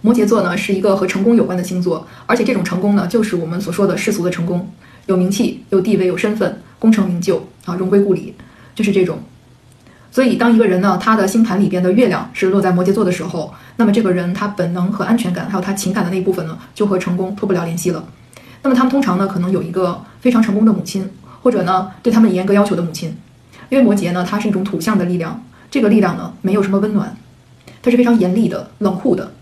摩羯座呢是一个和成功有关的星座，而且这种成功呢，就是我们所说的世俗的成功，有名气、有地位、有身份、功成名就啊，荣归故里，就是这种。所以，当一个人呢，他的星盘里边的月亮是落在摩羯座的时候，那么这个人他本能和安全感，还有他情感的那一部分呢，就和成功脱不了联系了。那么他们通常呢，可能有一个非常成功的母亲，或者呢，对他们严格要求的母亲，因为摩羯呢，它是一种土象的力量，这个力量呢，没有什么温暖，它是非常严厉的、冷酷的。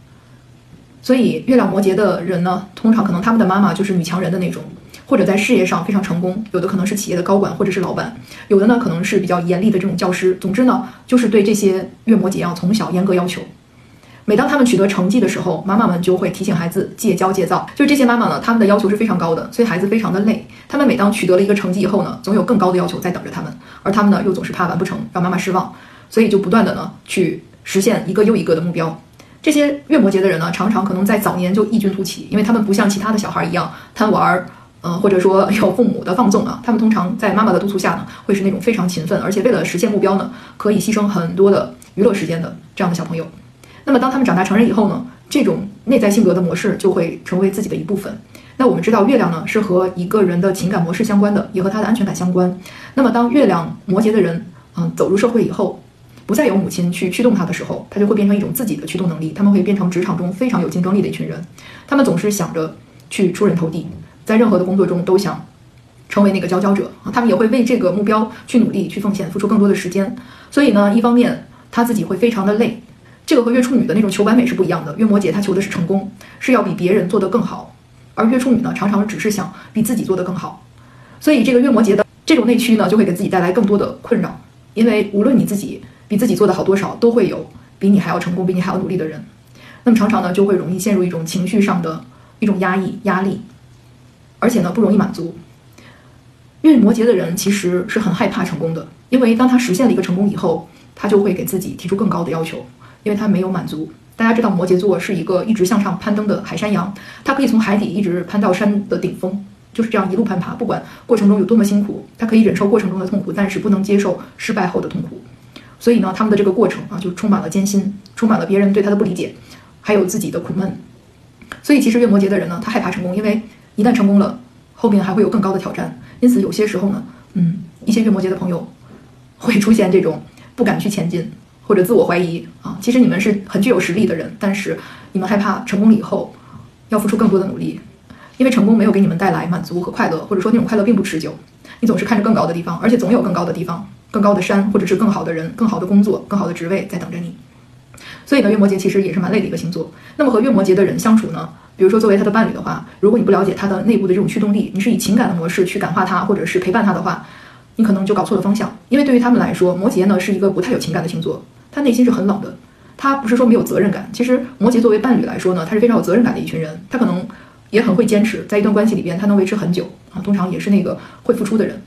所以，月亮摩羯的人呢，通常可能他们的妈妈就是女强人的那种。或者在事业上非常成功，有的可能是企业的高管或者是老板，有的呢可能是比较严厉的这种教师。总之呢，就是对这些月摩羯啊从小严格要求。每当他们取得成绩的时候，妈妈们就会提醒孩子戒骄戒躁。就是这些妈妈呢，他们的要求是非常高的，所以孩子非常的累。他们每当取得了一个成绩以后呢，总有更高的要求在等着他们，而他们呢又总是怕完不成，让妈妈失望，所以就不断的呢去实现一个又一个的目标。这些月摩羯的人呢，常常可能在早年就异军突起，因为他们不像其他的小孩一样贪玩。嗯，或者说有父母的放纵啊，他们通常在妈妈的督促下呢，会是那种非常勤奋，而且为了实现目标呢，可以牺牲很多的娱乐时间的这样的小朋友。那么当他们长大成人以后呢，这种内在性格的模式就会成为自己的一部分。那我们知道，月亮呢是和一个人的情感模式相关的，也和他的安全感相关。那么当月亮摩羯的人，嗯，走入社会以后，不再有母亲去驱动他的时候，他就会变成一种自己的驱动能力。他们会变成职场中非常有竞争力的一群人，他们总是想着去出人头地。在任何的工作中都想成为那个佼佼者啊，他们也会为这个目标去努力、去奉献、付出更多的时间。所以呢，一方面他自己会非常的累，这个和月处女的那种求完美是不一样的。月摩羯他求的是成功，是要比别人做得更好，而月处女呢，常常只是想比自己做得更好。所以这个月摩羯的这种内驱呢，就会给自己带来更多的困扰，因为无论你自己比自己做的好多少，都会有比你还要成功、比你还要努力的人。那么常常呢，就会容易陷入一种情绪上的一种压抑、压力。而且呢，不容易满足。因为摩羯的人其实是很害怕成功的，因为当他实现了一个成功以后，他就会给自己提出更高的要求，因为他没有满足。大家知道，摩羯座是一个一直向上攀登的海山羊，他可以从海底一直攀到山的顶峰，就是这样一路攀爬，不管过程中有多么辛苦，他可以忍受过程中的痛苦，但是不能接受失败后的痛苦。所以呢，他们的这个过程啊，就充满了艰辛，充满了别人对他的不理解，还有自己的苦闷。所以，其实月摩羯的人呢，他害怕成功，因为。一旦成功了，后面还会有更高的挑战。因此，有些时候呢，嗯，一些月摩羯的朋友会出现这种不敢去前进，或者自我怀疑啊。其实你们是很具有实力的人，但是你们害怕成功了以后要付出更多的努力，因为成功没有给你们带来满足和快乐，或者说那种快乐并不持久。你总是看着更高的地方，而且总有更高的地方、更高的山，或者是更好的人、更好的工作、更好的职位在等着你。所以呢，月摩羯其实也是蛮累的一个星座。那么和月摩羯的人相处呢？比如说，作为他的伴侣的话，如果你不了解他的内部的这种驱动力，你是以情感的模式去感化他，或者是陪伴他的话，你可能就搞错了方向。因为对于他们来说，摩羯呢是一个不太有情感的星座，他内心是很冷的。他不是说没有责任感，其实摩羯作为伴侣来说呢，他是非常有责任感的一群人。他可能也很会坚持，在一段关系里边，他能维持很久啊，通常也是那个会付出的人。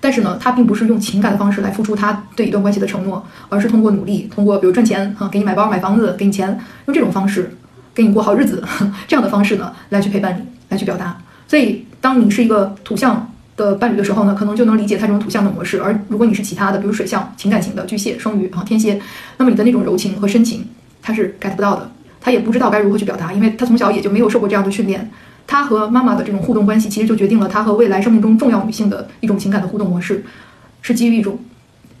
但是呢，他并不是用情感的方式来付出他对一段关系的承诺，而是通过努力，通过比如赚钱啊，给你买包、买房子，给你钱，用这种方式。给你过好日子，这样的方式呢，来去陪伴你，来去表达。所以，当你是一个土象的伴侣的时候呢，可能就能理解他这种土象的模式。而如果你是其他的，比如水象、情感型的巨蟹、双鱼啊、天蝎，那么你的那种柔情和深情，他是 get 不到的，他也不知道该如何去表达，因为他从小也就没有受过这样的训练。他和妈妈的这种互动关系，其实就决定了他和未来生命中重要女性的一种情感的互动模式，是基于一种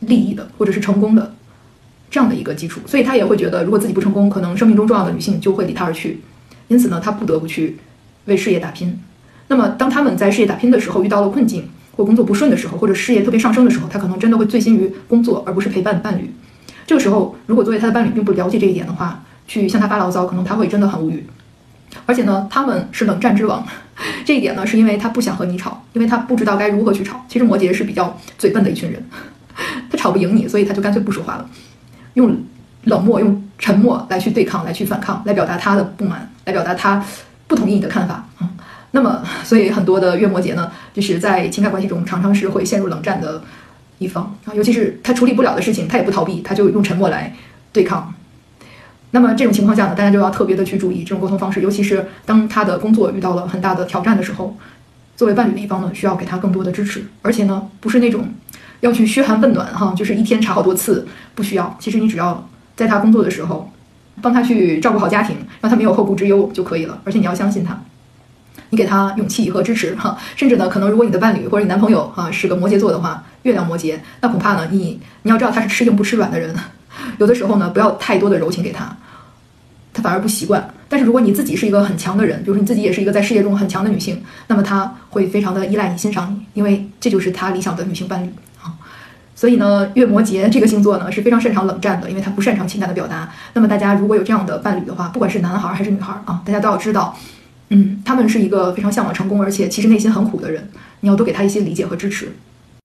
利益的，或者是成功的。这样的一个基础，所以他也会觉得，如果自己不成功，可能生命中重要的女性就会离他而去，因此呢，他不得不去为事业打拼。那么，当他们在事业打拼的时候遇到了困境，或工作不顺的时候，或者事业特别上升的时候，他可能真的会醉心于工作，而不是陪伴伴侣。这个时候，如果作为他的伴侣并不了解这一点的话，去向他发牢骚，可能他会真的很无语。而且呢，他们是冷战之王，这一点呢，是因为他不想和你吵，因为他不知道该如何去吵。其实摩羯是比较嘴笨的一群人，他吵不赢你，所以他就干脆不说话了。用冷漠、用沉默来去对抗、来去反抗、来表达他的不满、来表达他不同意你的看法啊。那么，所以很多的月摩羯呢，就是在情感关系中常常是会陷入冷战的一方啊。尤其是他处理不了的事情，他也不逃避，他就用沉默来对抗。那么这种情况下呢，大家就要特别的去注意这种沟通方式。尤其是当他的工作遇到了很大的挑战的时候，作为伴侣的一方呢，需要给他更多的支持，而且呢，不是那种。要去嘘寒问暖哈，就是一天查好多次，不需要。其实你只要在他工作的时候，帮他去照顾好家庭，让他没有后顾之忧就可以了。而且你要相信他，你给他勇气和支持哈。甚至呢，可能如果你的伴侣或者你男朋友啊是个摩羯座的话，月亮摩羯，那恐怕呢你你要知道他是吃硬不吃软的人，有的时候呢不要太多的柔情给他，他反而不习惯。但是如果你自己是一个很强的人，比如说你自己也是一个在事业中很强的女性，那么他会非常的依赖你、欣赏你，因为这就是他理想的女性伴侣啊。所以呢，月摩羯这个星座呢是非常擅长冷战的，因为他不擅长情感的表达。那么大家如果有这样的伴侣的话，不管是男孩还是女孩啊，大家都要知道，嗯，他们是一个非常向往成功，而且其实内心很苦的人，你要多给他一些理解和支持。